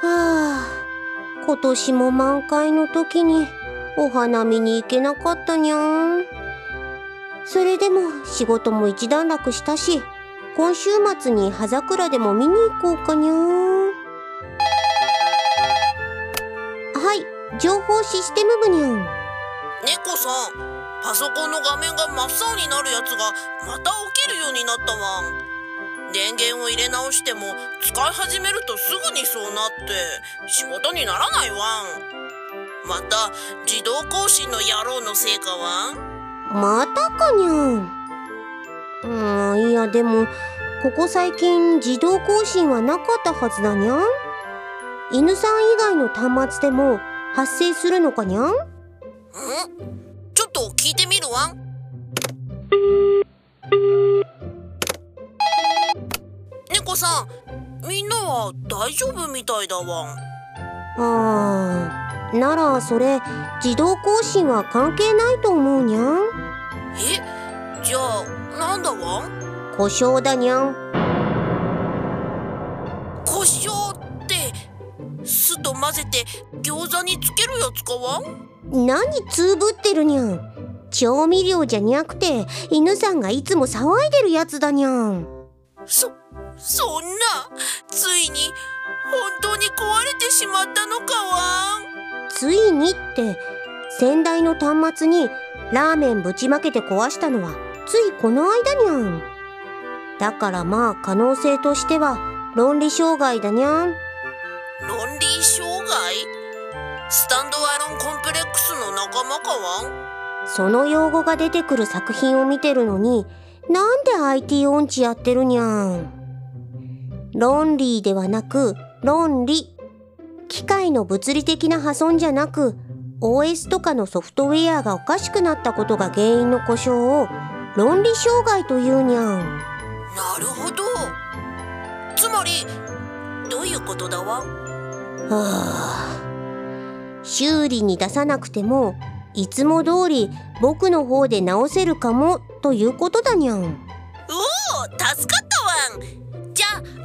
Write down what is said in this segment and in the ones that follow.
はあ今年も満開の時にお花見に行けなかったにゃん。それでも仕事も一段落したし今週末に葉桜でも見に行こうかにゃはい情報システム部にゃん。猫さんパソコンの画面が真っ青になるやつがまた起きるようになったわん。電源を入れ直しても使い始めるとすぐにそうなって仕事にならないわん。また自動更新の野郎のせいかわんまたかにゃん。うんいやでもここ最近自動更新はなかったはずだにゃん。犬さん以外の端末でも発生するのかにゃん？ん？さんみんなは大丈夫みたいだわ。んあーならそれ自動更新は関係ないと思うにゃん。えじゃあなんだわ？ん故障だにゃん。胡椒って酢と混ぜて餃子につけるやつかわ？ん何つぶってるにゃん。調味料じゃにゃくて犬さんがいつも騒いでるやつだにゃん。そそんなついに本当に壊れてしまったのかわん。ついにって先代の端末にラーメンぶちまけて壊したのはついこの間にゃん。だからまあ可能性としては論理障害だにゃん。論理障害？スタンドアロンコンプレックスの仲間かわん？その用語が出てくる作品を見てるのになんで IT 音痴やってるにゃん論理ではなく論理機械の物理的な破損じゃなく OS とかのソフトウェアがおかしくなったことが原因の故障を論理障害というにゃん。なるほど。つまりどういうことだわ？んはあ。修理に出さなくてもいつも通り僕の方で直せるかもということだにゃん。おお助かったわん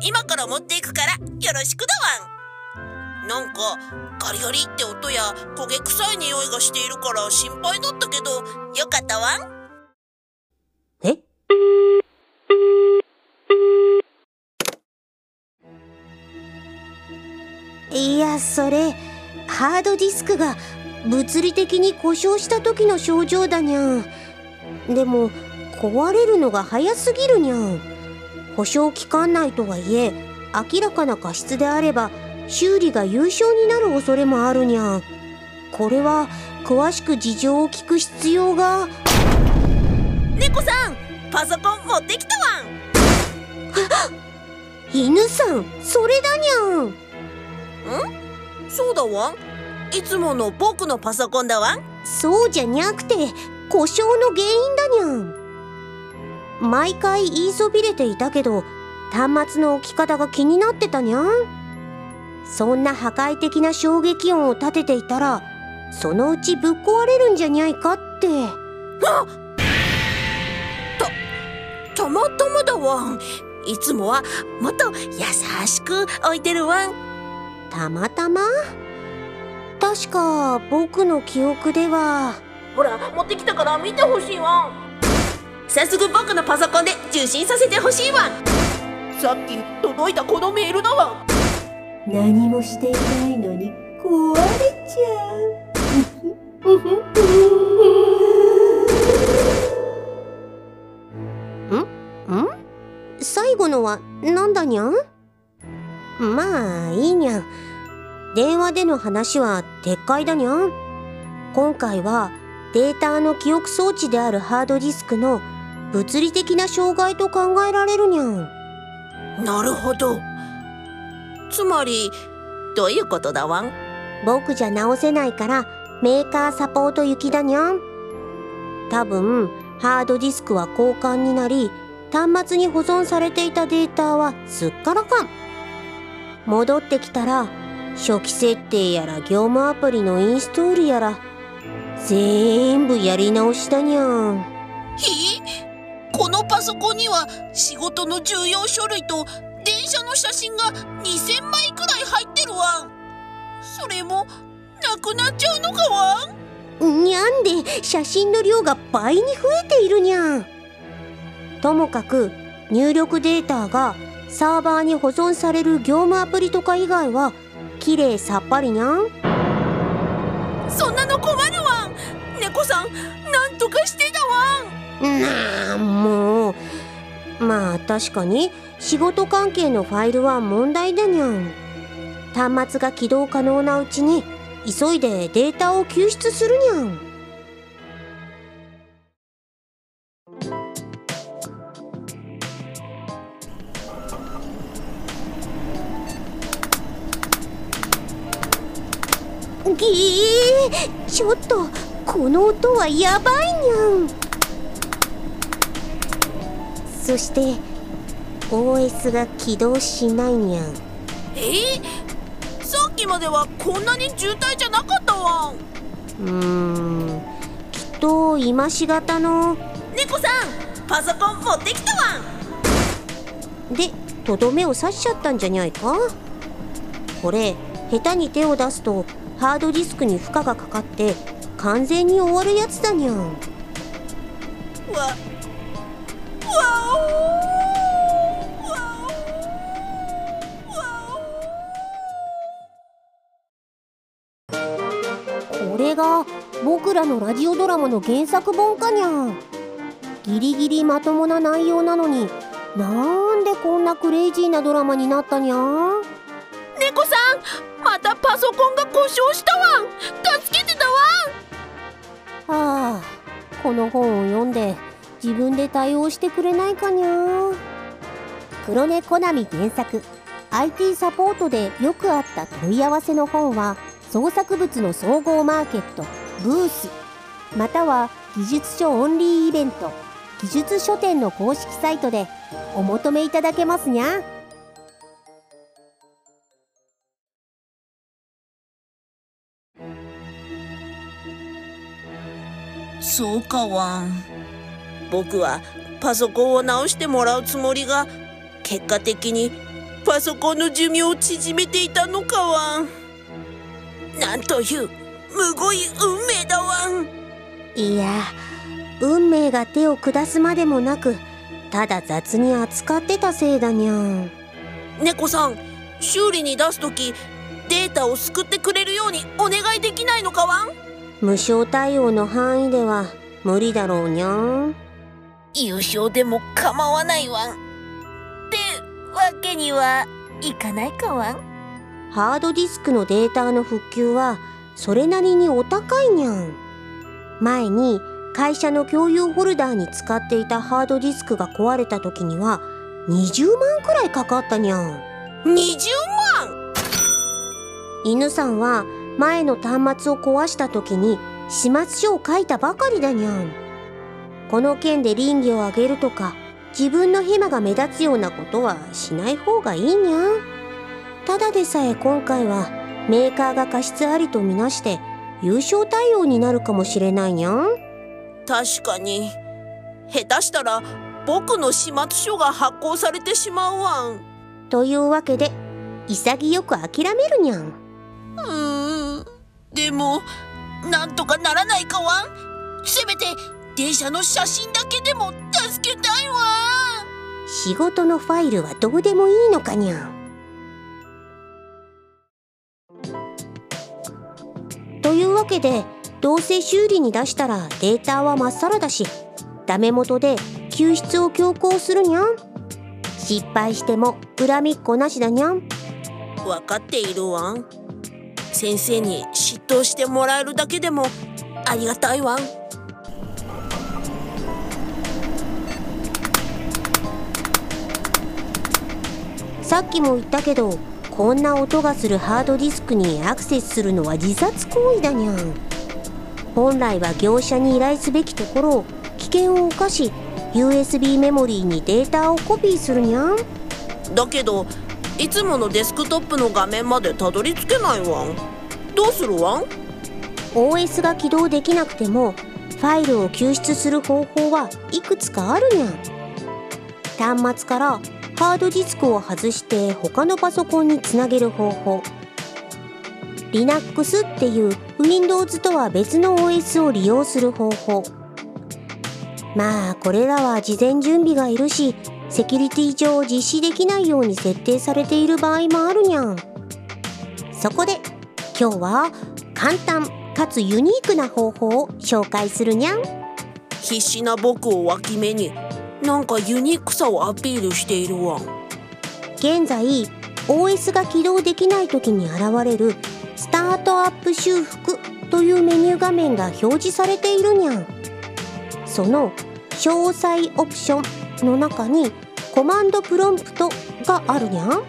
今から持っていくからよろしくだわん。なんかガリガリって音や焦げ臭い匂いがしているから心配だったけどよかったわん。え？いやそれハードディスクが物理的に故障した時の症状だにゃん。でも壊れるのが早すぎるにゃん保証期間内とはいえ明らかな過失であれば修理が優勝になる恐れもあるにゃん。これは詳しく事情を聞く必要が。猫さんパソコン持ってきたわん。犬さんそれだにゃん？そうだわん。いつもの僕のパソコンだわん。そうじゃにゃくて故障の原因だにゃん毎回言いそびれていたけど端末の置き方が気になってたにゃん。そんな破壊的な衝撃音を立てていたらそのうちぶっ壊れるんじゃにゃいかって。たまたまだわん。いつもはもっと優しく置いてるわん。たまたま？確か僕の記憶では。ほら持ってきたから見てほしいわん早速僕のパソコンで受信させてほしいわ。んさっき届いたこのメールだわ。何もしていないのに壊れちゃう。ん？最後のはなんだにゃん？まあいいにゃん。電話での話は撤回だにゃん。今回はデータの記憶装置であるハードディスクの物理的な障害と考えられるにゃん。なるほど。つまりどういうことだわん？僕じゃ直せないからメーカーサポート行きだにゃん。多分ハードディスクは交換になり端末に保存されていたデータはすっからかん。戻ってきたら初期設定やら業務アプリのインストールやら全部やり直しだにゃん。ひこのパソコンには仕事の重要書類と電車の写真が2000枚くらい入ってるわ。んそれもなくなっちゃうのかわん？にゃんで写真の量が倍に増えているにゃん。ともかく入力データがサーバーに保存される業務アプリとか以外は綺麗さっぱりにゃん。そんなの困るわん。猫さんなんとかしてだわんなあもうまあ確かに仕事関係のファイルは問題だにゃん。端末が起動可能なうちに急いでデータを救出するにゃん。ぎーちょっとこの音はやばいにゃん。そして OS が起動しないにゃん。えー、さっきまではこんなに渋滞じゃなかったわうーん。きっと今しがたの。猫さんパソコン持ってきたわでとどめを刺しちゃったんじゃにゃいか？これ下手に手を出すとハードディスクに負荷がかかって完全に終わるやつだにゃん。わわこれが僕らのラジオドラマの原作本かにゃ。んギリギリまともな内容なのになんでこんなクレイジーなドラマになったにゃ。ん猫さんまたパソコンが故障したわ。ん助けてだわ。んはあこの本を読んで自分で対応してくれないかにゃ黒猫コナミ原作。IT サポートでよくあった問い合わせの本は創作物の総合マーケットブース。または技術書オンリーイベント。技術書店の公式サイトでお求めいただけますにゃそうかわん。僕はパソコンを直してもらうつもりが結果的にパソコンの寿命を縮めていたのかわん。なんというむごい運命だわん。いや運命が手を下すまでもなくただ雑に扱ってたせいだにゃん。猫さん修理に出す時データを救ってくれるようにお願いできないのかわん？無償対応の範囲では無理だろうにゃん優勝でも構わないわん。ってわけにはいかないかわん。ハードディスクのデータの復旧はそれなりにお高いにゃん。前に会社の共有ホルダーに使っていたハードディスクが壊れた時には20万くらいかかったにゃん。20万？犬さんは前の端末を壊した時に始末書を書いたばかりだにゃんこの件で倫理をあげるとか自分のヘマが目立つようなことはしない方がいいにゃん。ただでさえ今回はメーカーが過失ありとみなして優勝対応になるかもしれないにゃん。確かに。下手したら僕の始末書が発行されてしまうわん。というわけで潔く諦めるにゃん。うーん。でもなんとかならないかわん。せめて電車の写真だけでも助けたいわ。仕事のファイルはどうでもいいのかにゃん。というわけでどうせ修理に出したらデータはまっさらだしダメ元で救出を強行するにゃん。失敗しても恨みっこなしだにゃん。分かっているわん。先生に嫉妬してもらえるだけでもありがたいわんさっきも言ったけどこんな音がするハードディスクにアクセスするのは自殺行為だにゃん。本来は業者に依頼すべきところを危険を冒し USB メモリーにデータをコピーするにゃん。だけどいつものデスクトップの画面までたどり着けないわん。どうするわん？OS が起動できなくてもフファイルを救出する方法はいくつかあるにゃん。端末からハードディスクを外して他のパソコンにつなげる方法。Linux っていう Windows とは別の OS を利用する方法。まあこれらは事前準備がいるしセキュリティ上実施できないように設定されている場合もあるにゃんそこで今日は簡単かつユニークな方法を紹介するにゃん必死な僕を脇目になんかユニークさをアピールしているわ。現在 OS が起動できない時に現れるスタートアップ修復というメニュー画面が表示されているにゃんその詳細オプションの中にコマンドプロンプトがあるにゃん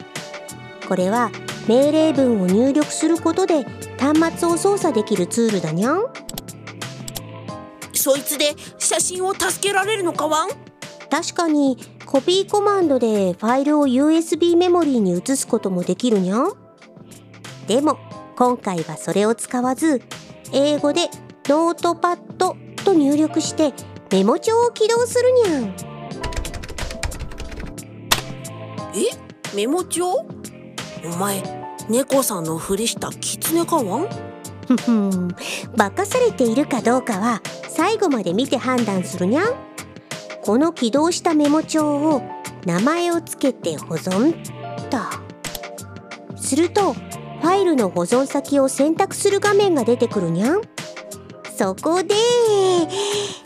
これは命令文を入力することで端末を操作できるツールだにゃんそいつで写真を助けられるのかわん確かにコピーコマンドでファイルを USB メモリーに移すこともできるにゃん？でも今回はそれを使わず英語でノートパッドと入力してメモ帳を起動するにゃん。え？メモ帳？お前猫さんのふりした狐かわん？ふふん。化かされているかどうかは最後まで見て判断するにゃんこの起動したメモ帳を名前をつけて保存？と。するとファイルの保存先を選択する画面が出てくるにゃん。そこで。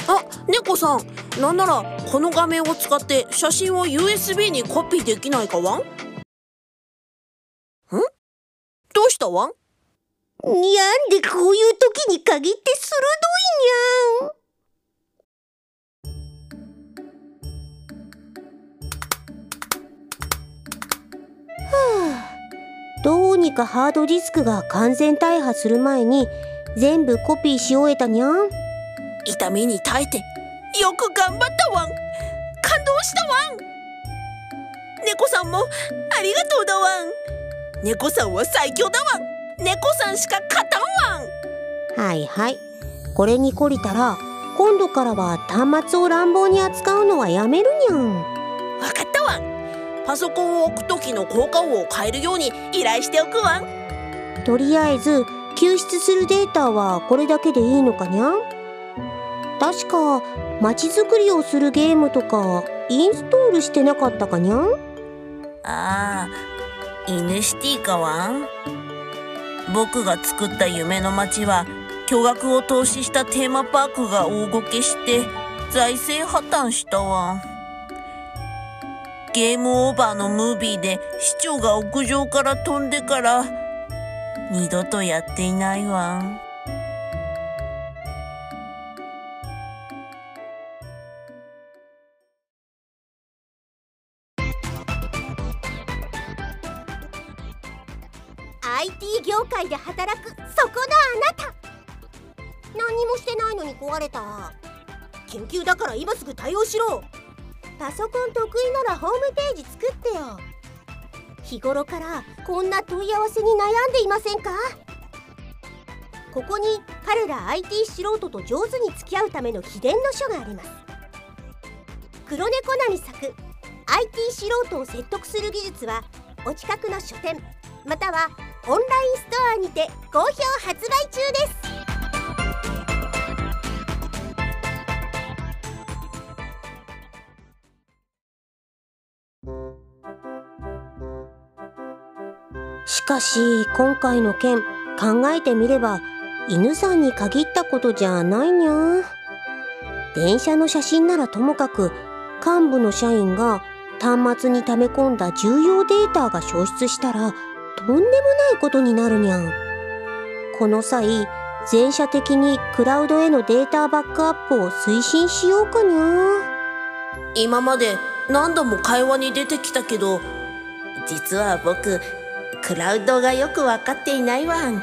あ猫さん。なんならこの画面を使って写真を USB にコピーできないかわん？ん？どうしたわん？にゃんでこういう時に限って鋭いにゃんどうにかハードディスクが完全大破する前に全部コピーし終えたにゃん。痛みに耐えてよく頑張ったわん感動したわん猫さんもありがとうだわん猫さんは最強だわん猫さんしか勝たんわんはいはい。これに懲りたら今度からは端末を乱暴に扱うのはやめるにゃんパソコンを置く時の効果音を変えるように依頼しておくわ。んとりあえず救出するデータはこれだけでいいのかにゃん？確か街づくりをするゲームとかインストールしてなかったかにゃん？ああイヌシティかわん？僕が作った夢の街は巨額を投資したテーマパークが大ごけして財政破綻したわゲームオーバーのムービーで市長が屋上から飛んでから二度とやっていないわ「IT 業界で働くそこのあなた」何もしてないのに壊れた。緊急だから今すぐ対応しろ。パソコン得意ならホームページ作ってよ。日頃からこんな問い合わせに悩んでいませんか？ここに彼ら IT 素人と上手に付き合うための秘伝の書があります。黒猫なみ作 IT 素人を説得する技術はお近くの書店またはオンラインストアにて好評発売中です。かし今回の件考えてみれば犬さんに限ったことじゃないにゃ。電車の写真ならともかく幹部の社員が端末に溜め込んだ重要データが消失したらとんでもないことになるにゃ。んこの際全社的にクラウドへのデータバックアップを推進しようかにゃ。今まで何度も会話に出てきたけど実は僕クラウドがよく分かっていないわん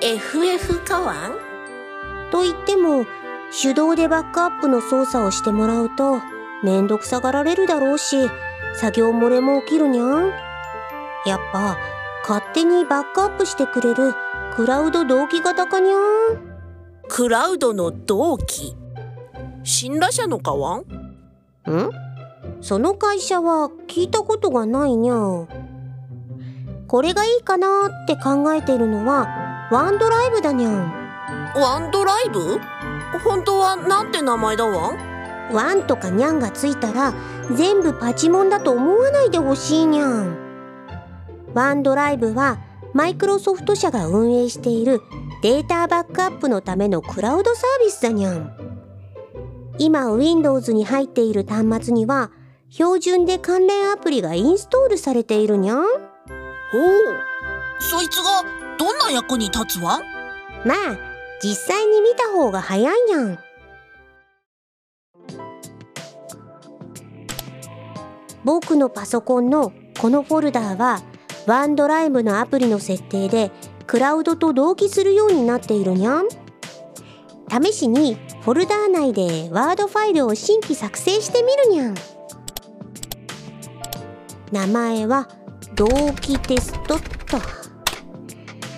FF かわんと言っても手動でバックアップの操作をしてもらうとめんどくさがられるだろうし作業漏れも起きるにゃん。やっぱ勝手にバックアップしてくれるクラウド同期型かにゃん？クラウドの同期？信頼者のかわんん？その会社は聞いたことがないにゃこれがいいかなって考えているのはワンドライブだにゃん。ワンドライブ？本当はなんて名前だわ？んワンとかニャンがついたら全部パチモンだと思わないでほしいにゃん。ワンドライブはマイクロソフト社が運営しているデータバックアップのためのクラウドサービスだにゃん。今 Windows に入っている端末には標準で関連アプリがインストールされているにゃんほうそいつがどんな役に立つわ？まあ実際に見た方が早いにゃん。僕のパソコンのこのフォルダーはワンドライブのアプリの設定でクラウドと同期するようになっているにゃん。試しにフォルダー内でワードファイルを新規作成してみるにゃん。名前は同期テストっと。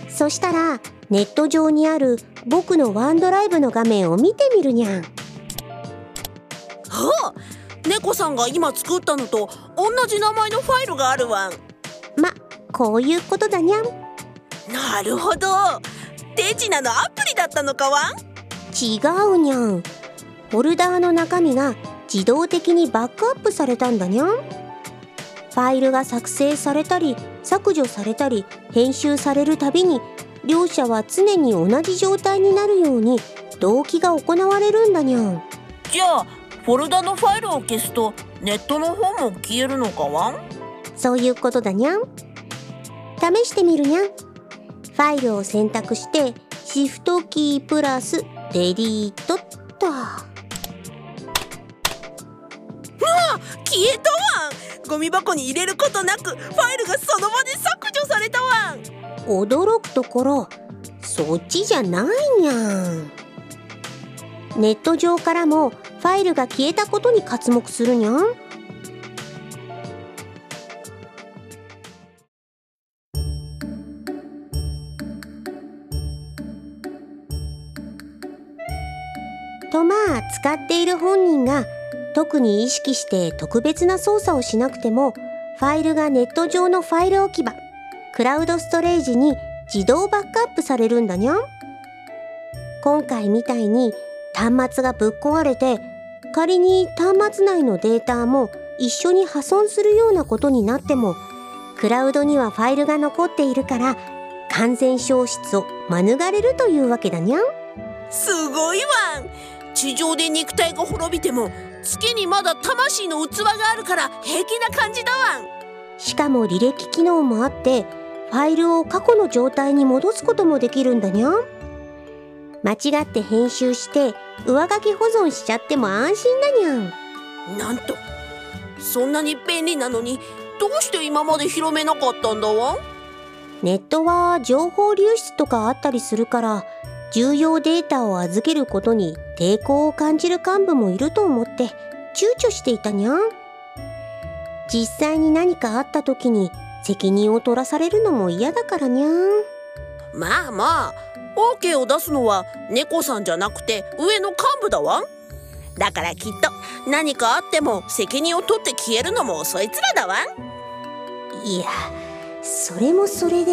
そしたらネット上にある僕のワンドライブの画面を見てみるにゃんはあ猫さんが今作ったのと同じ名前のファイルがあるわん。まこういうことだにゃんなるほど。手品のアプリだったのかわん？違うにゃんフォルダーの中身が自動的にバックアップされたんだにゃんファイルが作成されたり削除されたり編集されるたびに両者は常に同じ状態になるように同期が行われるんだにゃん。じゃあフォルダのファイルを消すとネットの方も消えるのかわん？そういうことだにゃん。試してみるにゃん。ファイルを選択してシフトキープラスデリートっと消えたわ！んゴミ箱に入れることなくファイルがその場で削除されたわ。ん驚くところそっちじゃないにゃん。ネット上からもファイルが消えたことに刮目するにゃん。とまあ使っている本人が特に意識して特別な操作をしなくてもファイルがネット上のファイル置き場クラウドストレージに自動バックアップされるんだにゃん。今回みたいに端末がぶっ壊れて仮に端末内のデータも一緒に破損するようなことになってもクラウドにはファイルが残っているから完全消失を免れるというわけだにゃん。すごいわん。地上で肉体が滅びても月にまだ魂の器があるから平気な感じだわん。しかも履歴機能もあってファイルを過去の状態に戻すこともできるんだにゃん。間違って編集して上書き保存しちゃっても安心だにゃん。なんとそんなに便利なのにどうして今まで広めなかったんだわん？ネットは情報流出とかあったりするから重要データを預けることに抵抗を感じる幹部もいると思って躊躇していたにゃん。実際に何かあった時に責任を取らされるのも嫌だからにゃん。まあまあ OK を出すのは猫さんじゃなくて上の幹部だわ。んだからきっと何かあっても責任を取って消えるのもそいつらだわ。んいやそれもそれで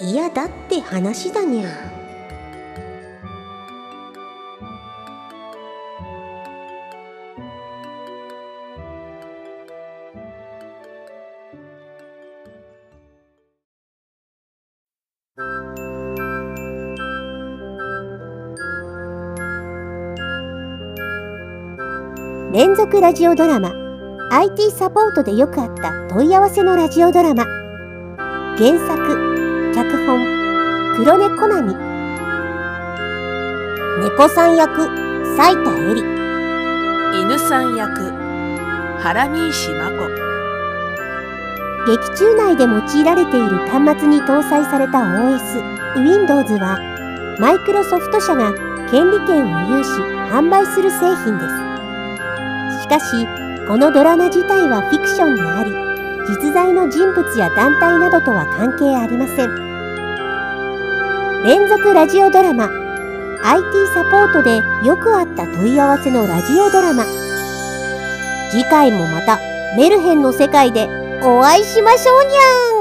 嫌だって話だにゃ連続ラジオドラマ。IT サポートでよくあった問い合わせのラジオドラマ。原作脚本黒猫コナミ猫さん役斉田恵里。犬さん役原西真子。劇中内で用いられている端末に搭載された OS Windows はマイクロソフト社が権利権を有し販売する製品ですしかしこのドラマ自体はフィクションであり実在の人物や団体などとは関係ありません。連続ラジオドラマ IT サポートでよくあった問い合わせのラジオドラマ。次回もまたメルヘンの世界でお会いしましょうにゃん。